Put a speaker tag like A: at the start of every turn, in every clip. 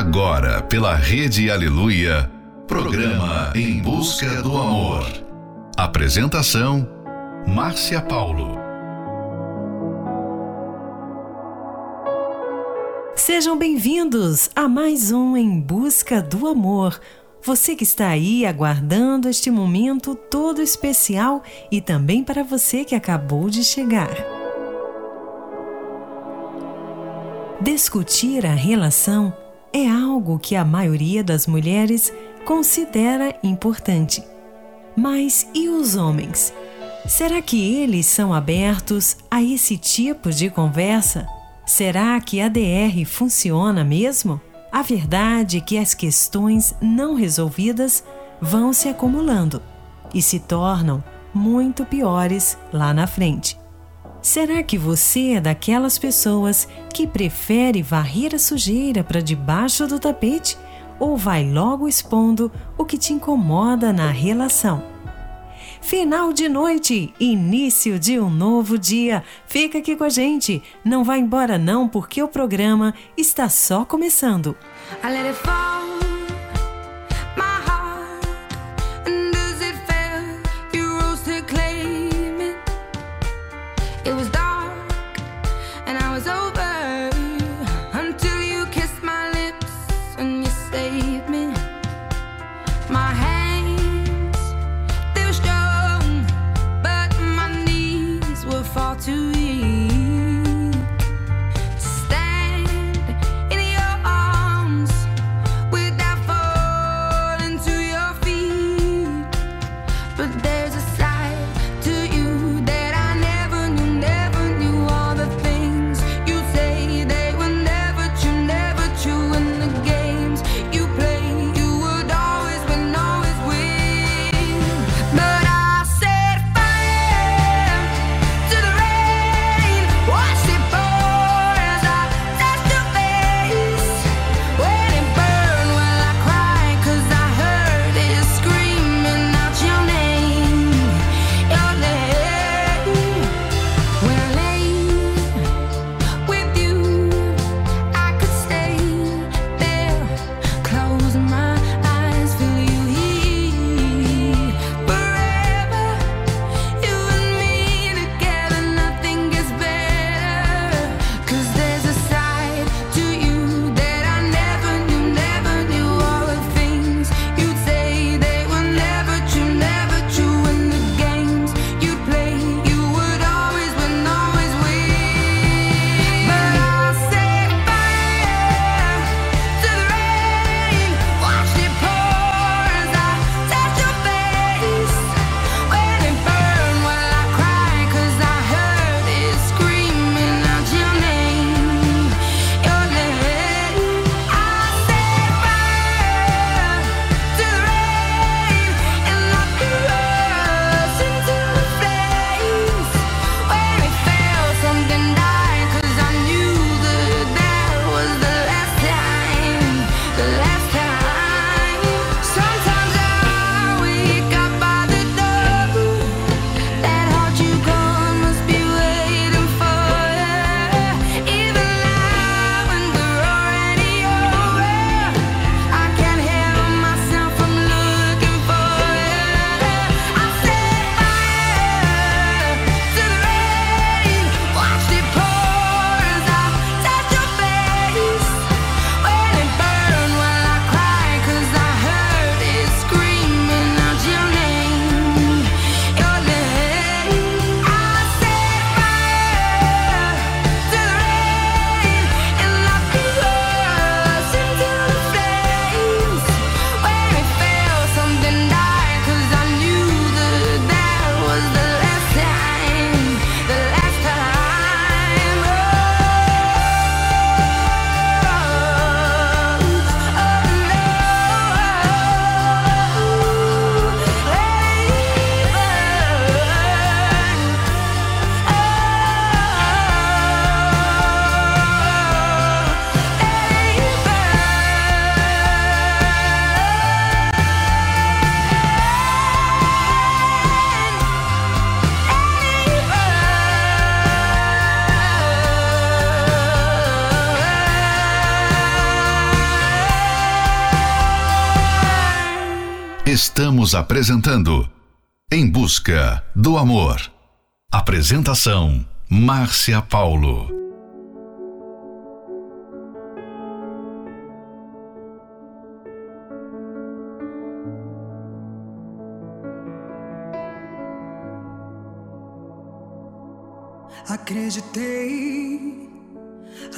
A: Agora, pela Rede Aleluia, programa Em Busca do Amor. Apresentação: Márcia Paulo.
B: Sejam bem-vindos a mais um Em Busca do Amor. Você que está aí aguardando este momento todo especial e também para você que acabou de chegar. Discutir a relação é algo que a maioria das mulheres considera importante. Mas e os homens? Será que eles são abertos a esse tipo de conversa? Será que a DR funciona mesmo? A verdade é que as questões não resolvidas vão se acumulando e se tornam muito piores lá na frente. Será que você é daquelas pessoas que prefere varrer a sujeira para debaixo do tapete ou vai logo expondo o que te incomoda na relação? Final de noite, início de um novo dia. Fica aqui com a gente. Não vá embora não, porque o programa está só começando.
C: you
A: Estamos apresentando Em Busca do Amor. Apresentação: Márcia Paulo.
D: Acreditei,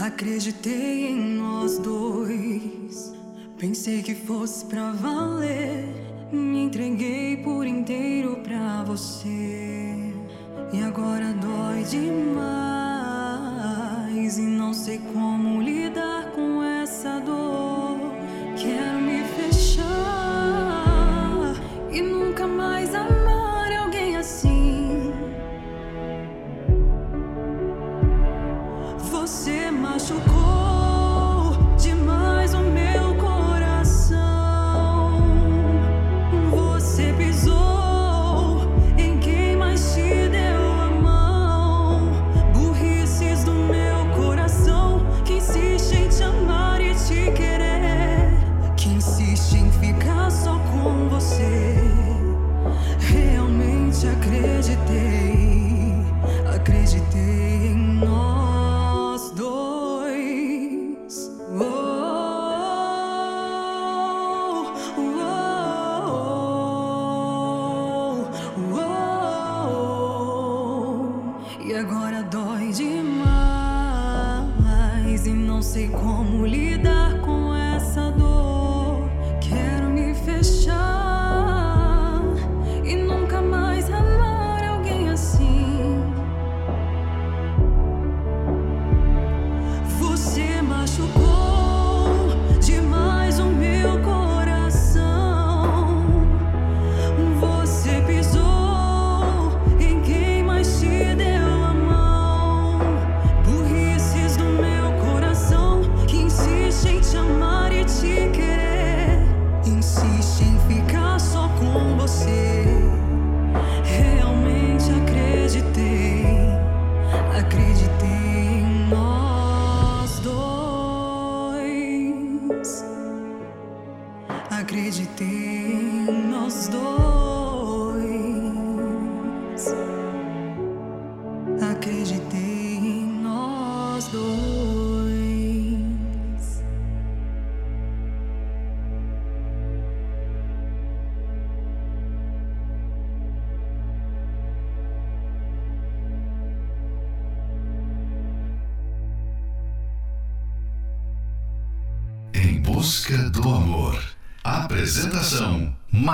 D: acreditei em nós dois. Pensei que fosse pra valer você e agora dói demais.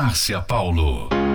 D: Márcia Paulo.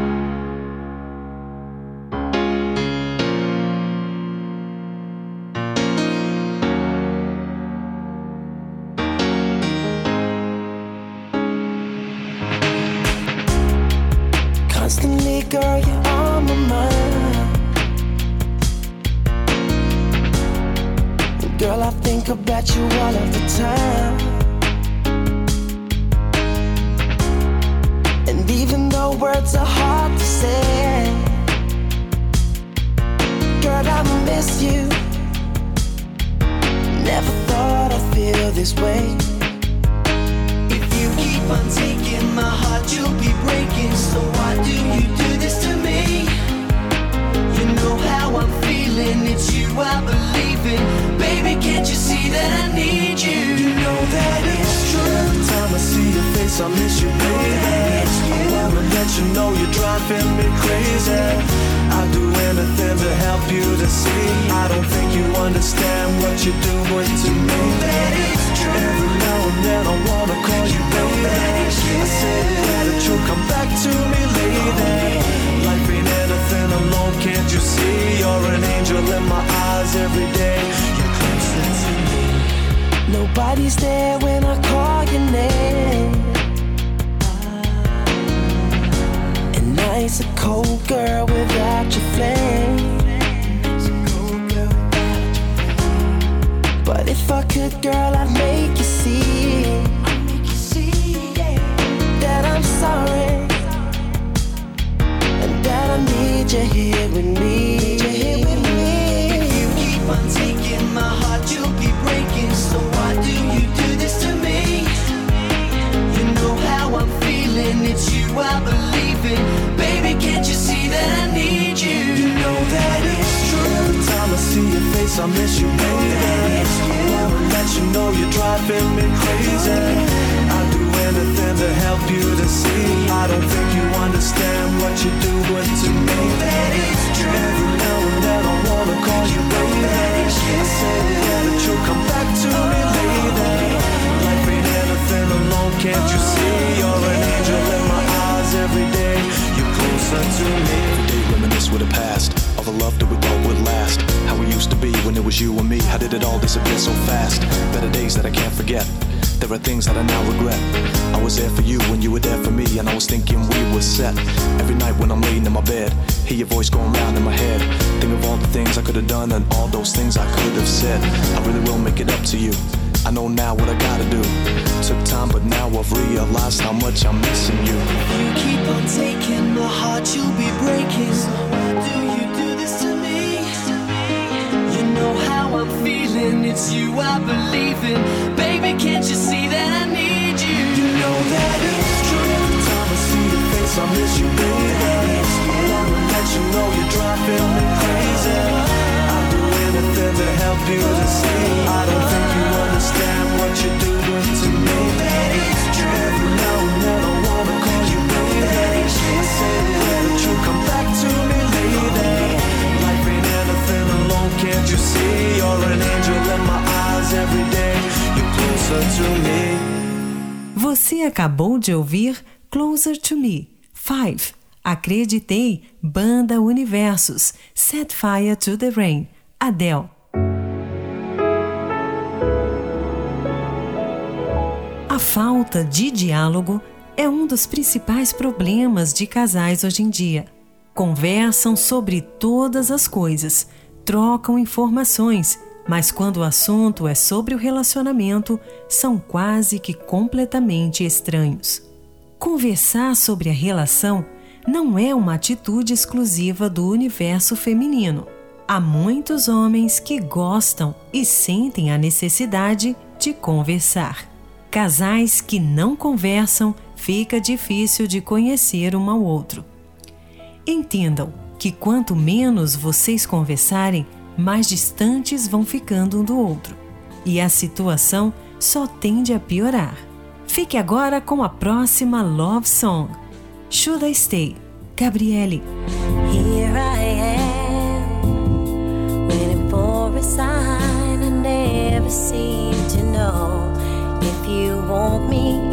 E: It's you I believe in. Baby, can't you see that I need you?
F: You know that it's true.
E: Time I see your face, I miss you, baby. I wanna
G: let you know you're driving me crazy. I'd do anything to help you to see. I don't think you understand what you're doing to me. Every now and then I wanna call you baby. I say that you come back to me, lady. Life ain't anything alone, can't you see?
B: Você acabou de ouvir Closer to Me, 5. Acreditei, Banda Universos, Set Fire to the Rain, Adele. A falta de diálogo é um dos principais problemas de casais hoje em dia. Conversam sobre todas as coisas, trocam informações, mas quando o assunto é sobre o relacionamento, são quase que completamente estranhos. Conversar sobre a relação não é uma atitude exclusiva do universo feminino. Há muitos homens que gostam e sentem a necessidade de conversar. Casais que não conversam fica difícil de conhecer um ao outro. Entendam que quanto menos vocês conversarem, mais distantes vão ficando um do outro. E a situação só tende a piorar. Fique agora com a próxima Love Song. Should I Stay? Gabriele.
H: Here I am, waiting for a sign. I never seem to know if you want me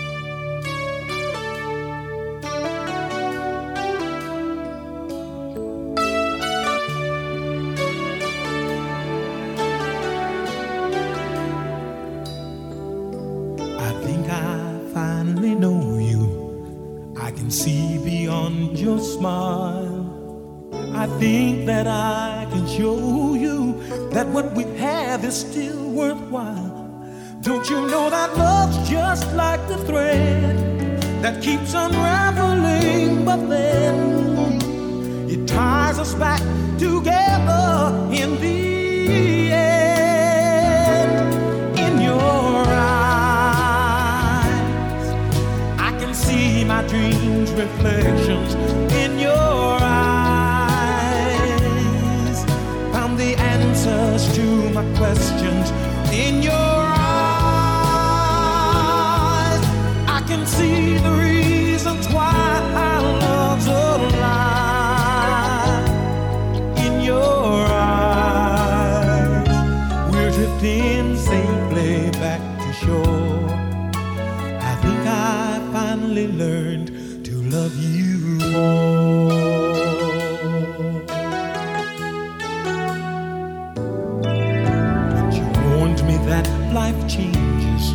I: Life changes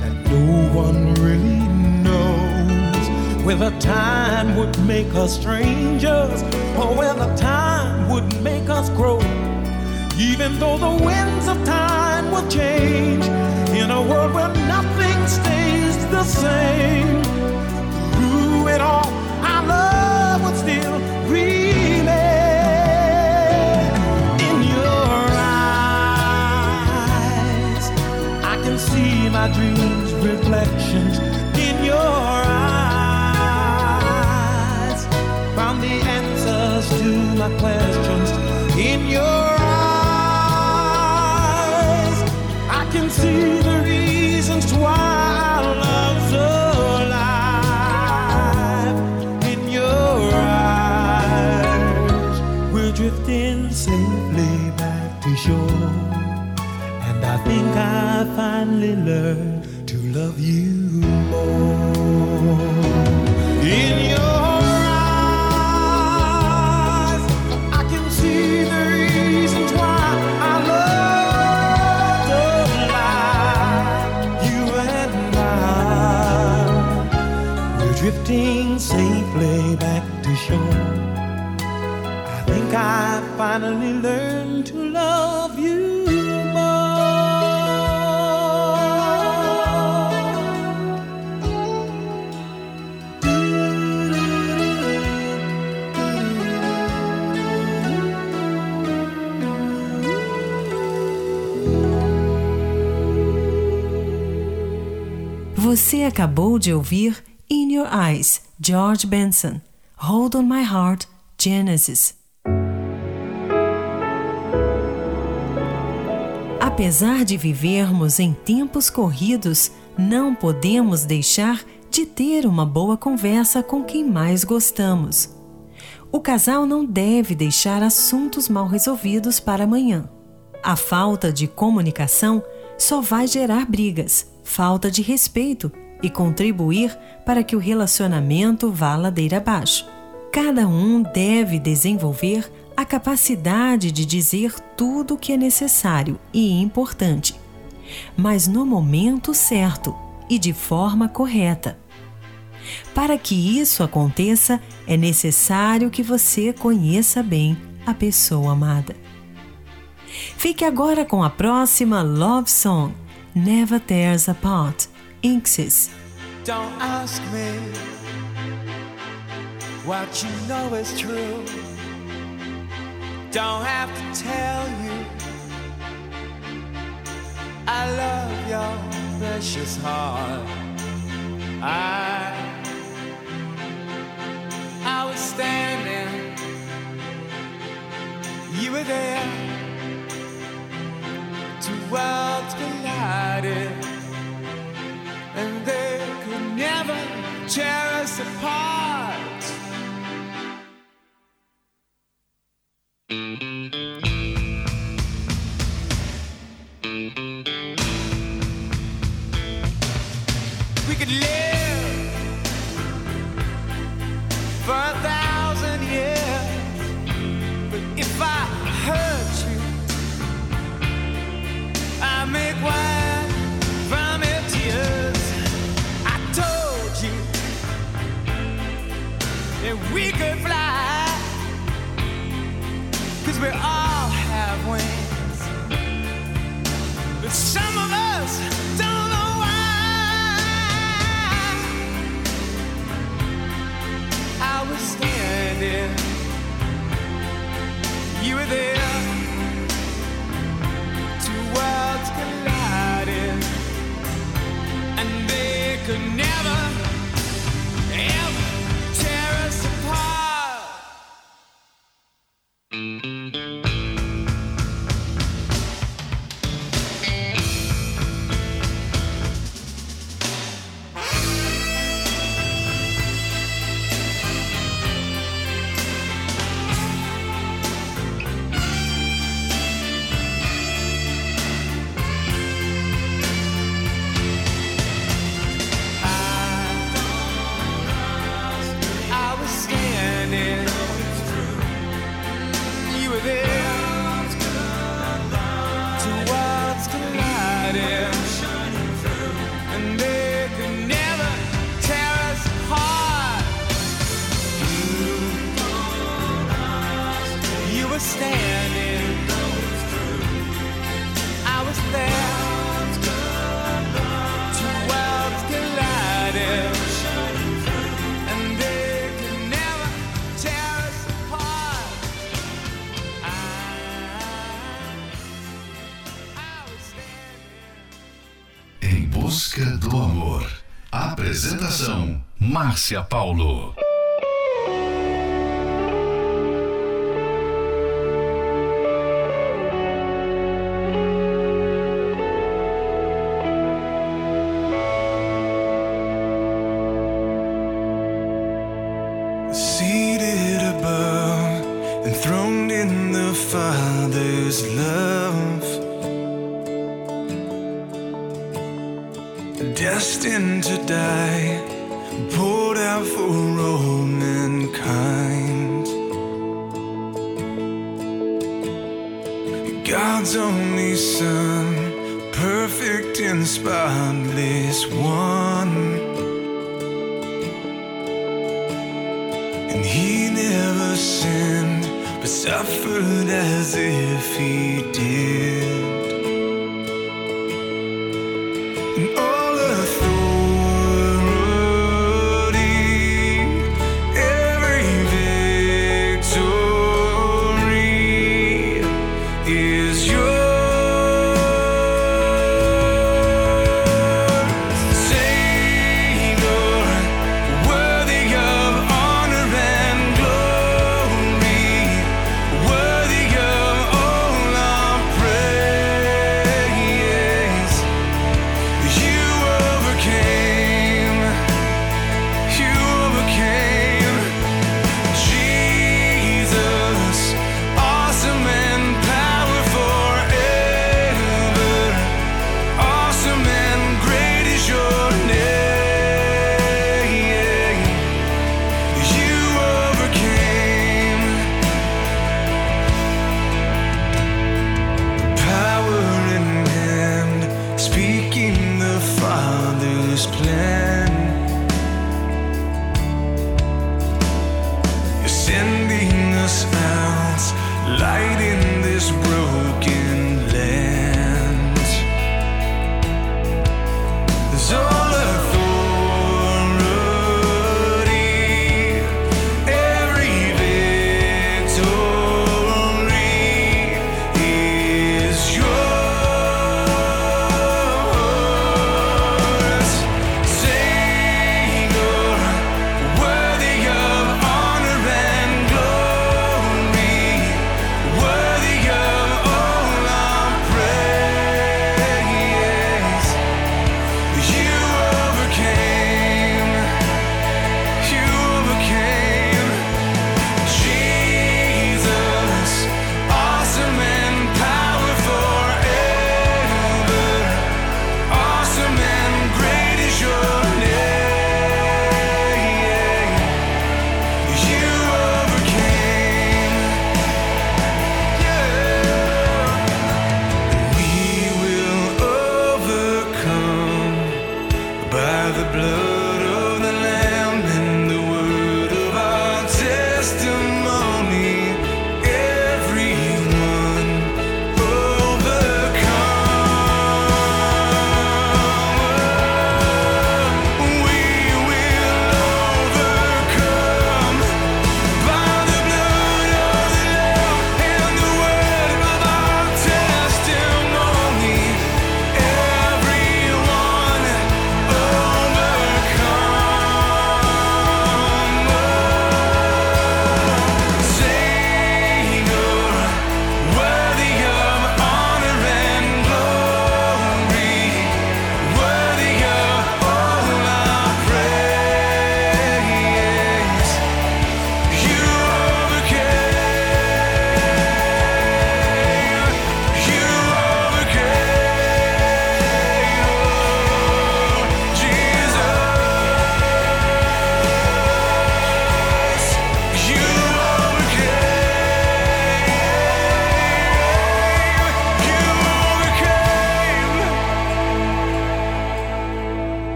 I: that no one really knows whether time would make us strangers or whether time would make us grow. Even though the winds of time will change in a world where nothing stays the same, through it all, dreams' reflections in your eyes. Found the answers to my questions in your eyes. I can see I finally learned to love you more. In your eyes, I can see the reasons why I love alive. You and I, we're drifting safely back to shore. I think I finally learned to love
B: Você acabou de ouvir In Your Eyes, George Benson. Hold on My Heart, Genesis. Apesar de vivermos em tempos corridos, não podemos deixar de ter uma boa conversa com quem mais gostamos. O casal não deve deixar assuntos mal resolvidos para amanhã. A falta de comunicação só vai gerar brigas, falta de respeito e contribuir para que o relacionamento vá ladeira abaixo. Cada um deve desenvolver a capacidade de dizer tudo o que é necessário e importante, mas no momento certo e de forma correta. Para que isso aconteça, é necessário que você conheça bem a pessoa amada. Fique agora com a próxima Love Song, Never Tears Apart, Inxis.
G: Don't ask me what you know is true. Don't have to tell you I love your precious heart. I I was standing, you were there. Two worlds collided, and they could never tear us apart. We could live we could fly.
A: Cause we all have wings. But some of us
J: Márcia Paulo.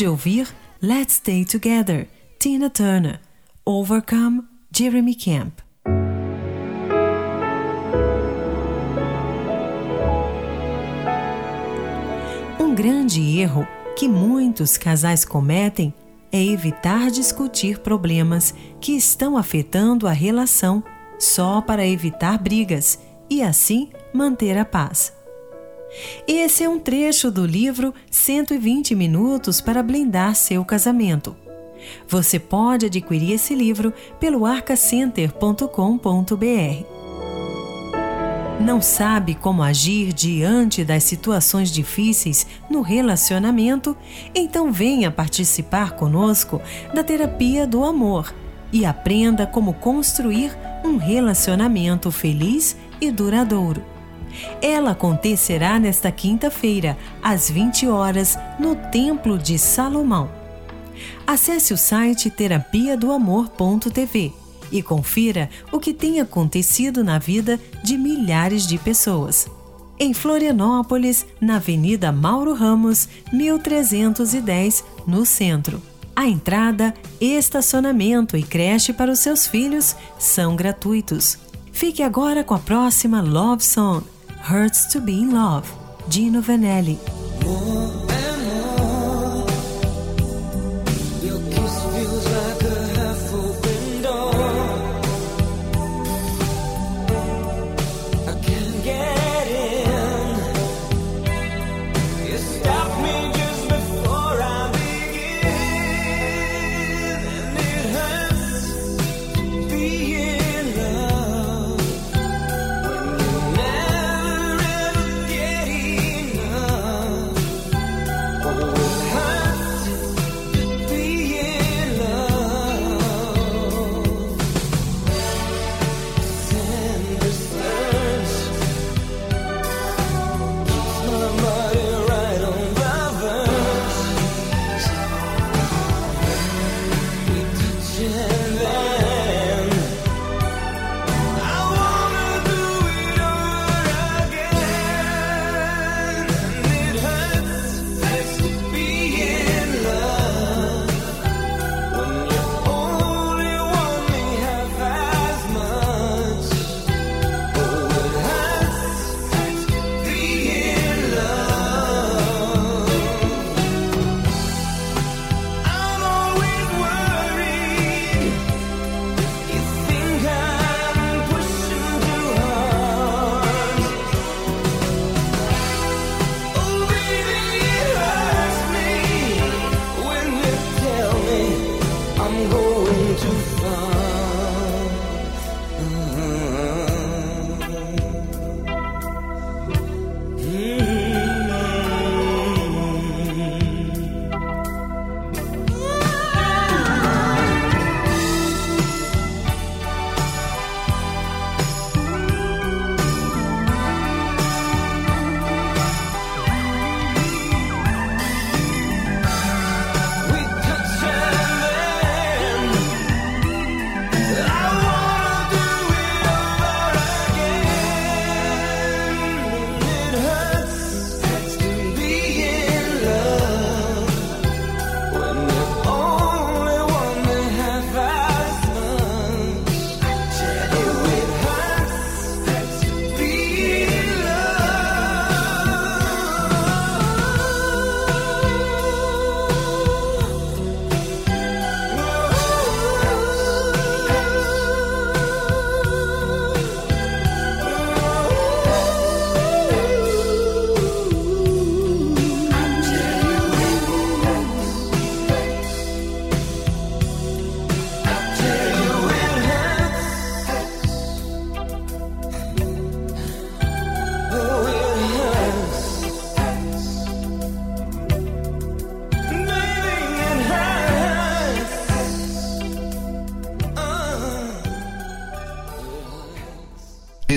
B: De ouvir Let's Stay Together, Tina Turner, Overcome, Jeremy Camp. Um grande erro que muitos casais cometem é evitar discutir problemas que estão afetando a relação só para evitar brigas e assim manter a paz. Esse é um trecho do livro 120 Minutos para Blindar Seu Casamento. Você pode adquirir esse livro pelo arcacenter.com.br. Não sabe como agir diante das situações difíceis no relacionamento? Então venha participar conosco da Terapia do Amor e aprenda como construir um relacionamento feliz e duradouro. Ela acontecerá nesta quinta-feira, às 20 horas, no Templo de Salomão. Acesse o site terapia do amor.tv e confira o que tem acontecido na vida de milhares de pessoas. Em Florianópolis, na Avenida Mauro Ramos, 1310, no centro. A entrada, estacionamento e creche para os seus filhos são gratuitos. Fique agora com a próxima Love Song, Hurts to Be in Love, Gino Vanelli.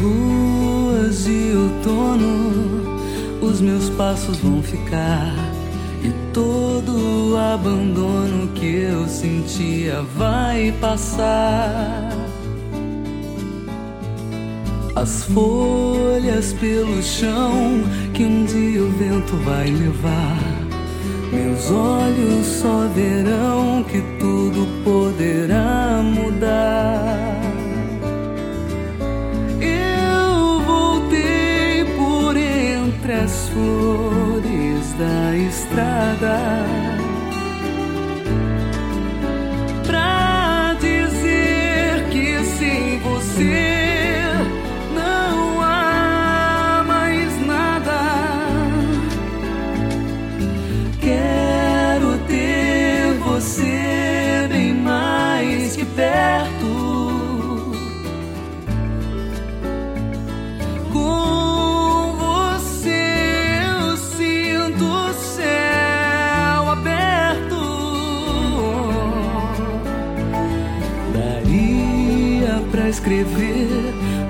K: ruas de outono, os meus passos vão ficar. E todo o abandono que eu sentia vai passar. As folhas pelo chão que um dia o vento vai levar. Meus olhos só verão que tudo poderá mudar. flores da estrada. escrever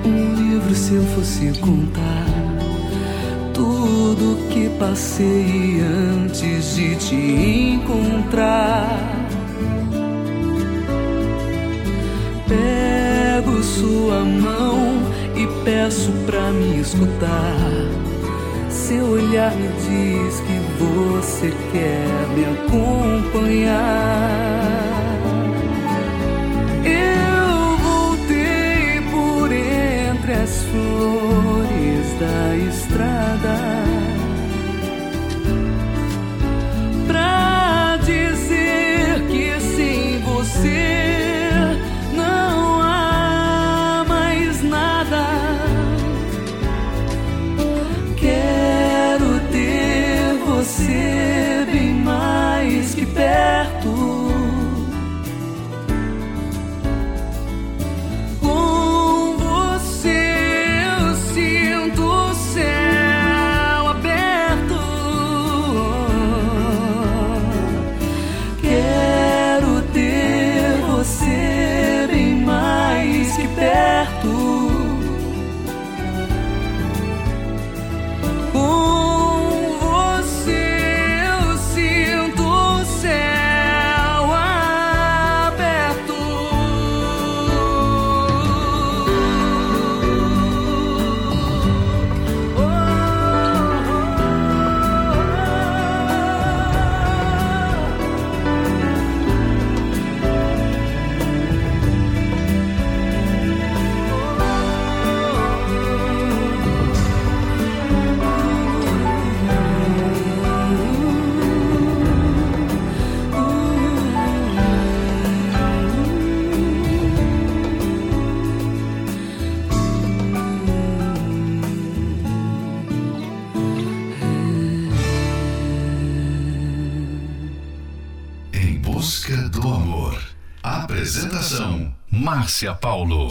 K: um livro se eu fosse contar tudo que passei antes de te encontrar. Pego sua mão e peço pra me escutar. Seu olhar me diz que você quer me acompanhar.
J: Márcia Paulo.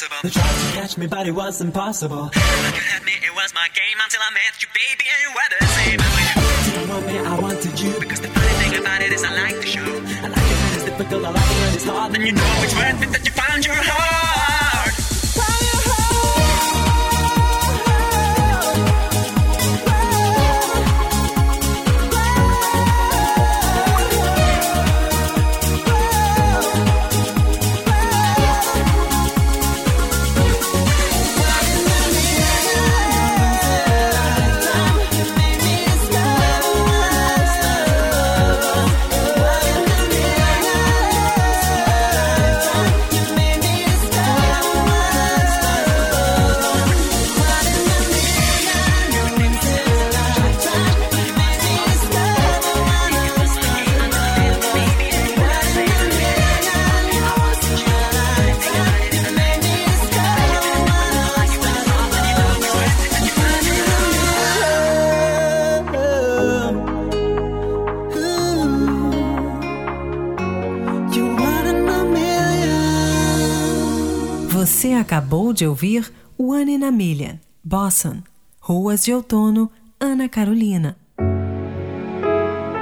L: Possible.
M: They tried to catch me, but it was impossible.
L: Look at me, it was my game until I met you, baby, and you were the same. You
M: Didn't want me, I wanted you.
L: Because the funny thing about it is I like the show.
M: I like it when it's difficult, I like it when it's hard.
L: Then you know it's worth it that you found your heart.
B: Acabou de ouvir One in Boston, Ruas de Outono, Ana Carolina.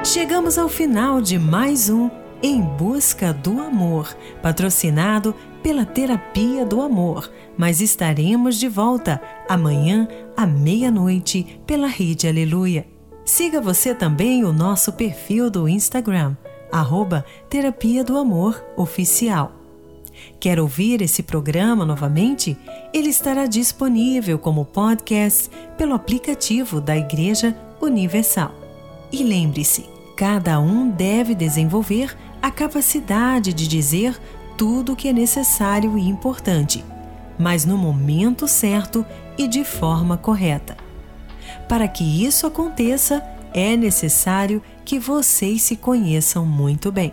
B: Chegamos ao final de mais um Em Busca do Amor, patrocinado pela Terapia do Amor, mas estaremos de volta amanhã à meia-noite pela Rede Aleluia. Siga você também o nosso perfil do Instagram, arroba Terapia do Amor Oficial. Quer ouvir esse programa novamente? Ele estará disponível como podcast pelo aplicativo da Igreja Universal. E lembre-se, cada um deve desenvolver a capacidade de dizer tudo o que é necessário e importante, mas no momento certo e de forma correta. Para que isso aconteça, é necessário que vocês se conheçam muito bem.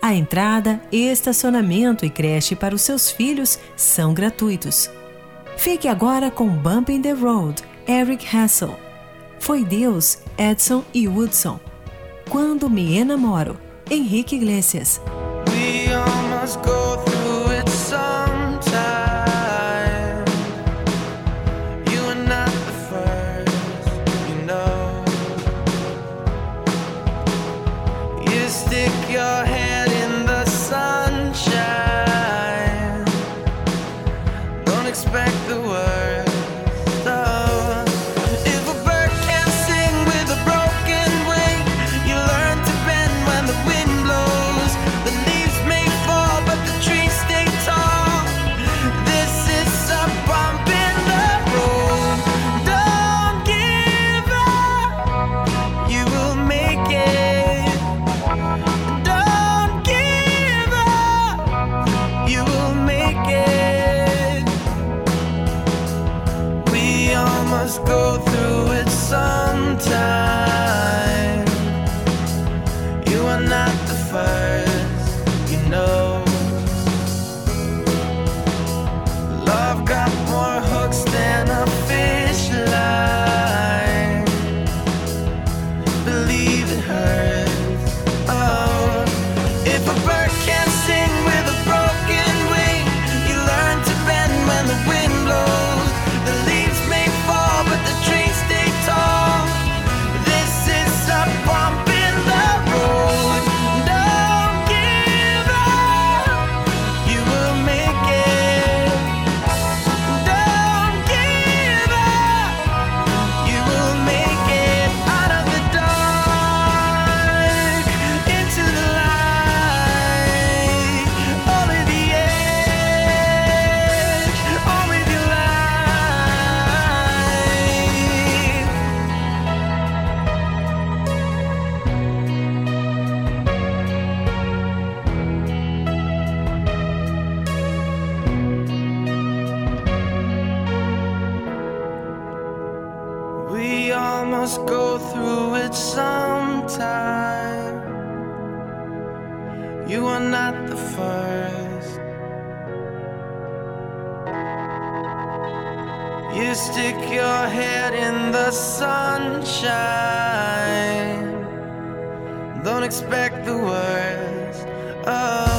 B: A entrada, estacionamento e creche para os seus filhos são gratuitos. Fique agora com Bump in the Road, Eric Hassel. Foi Deus, Edson e Woodson. Quando me enamoro, Henrique Iglesias.
N: We Don't expect the worst. Oh,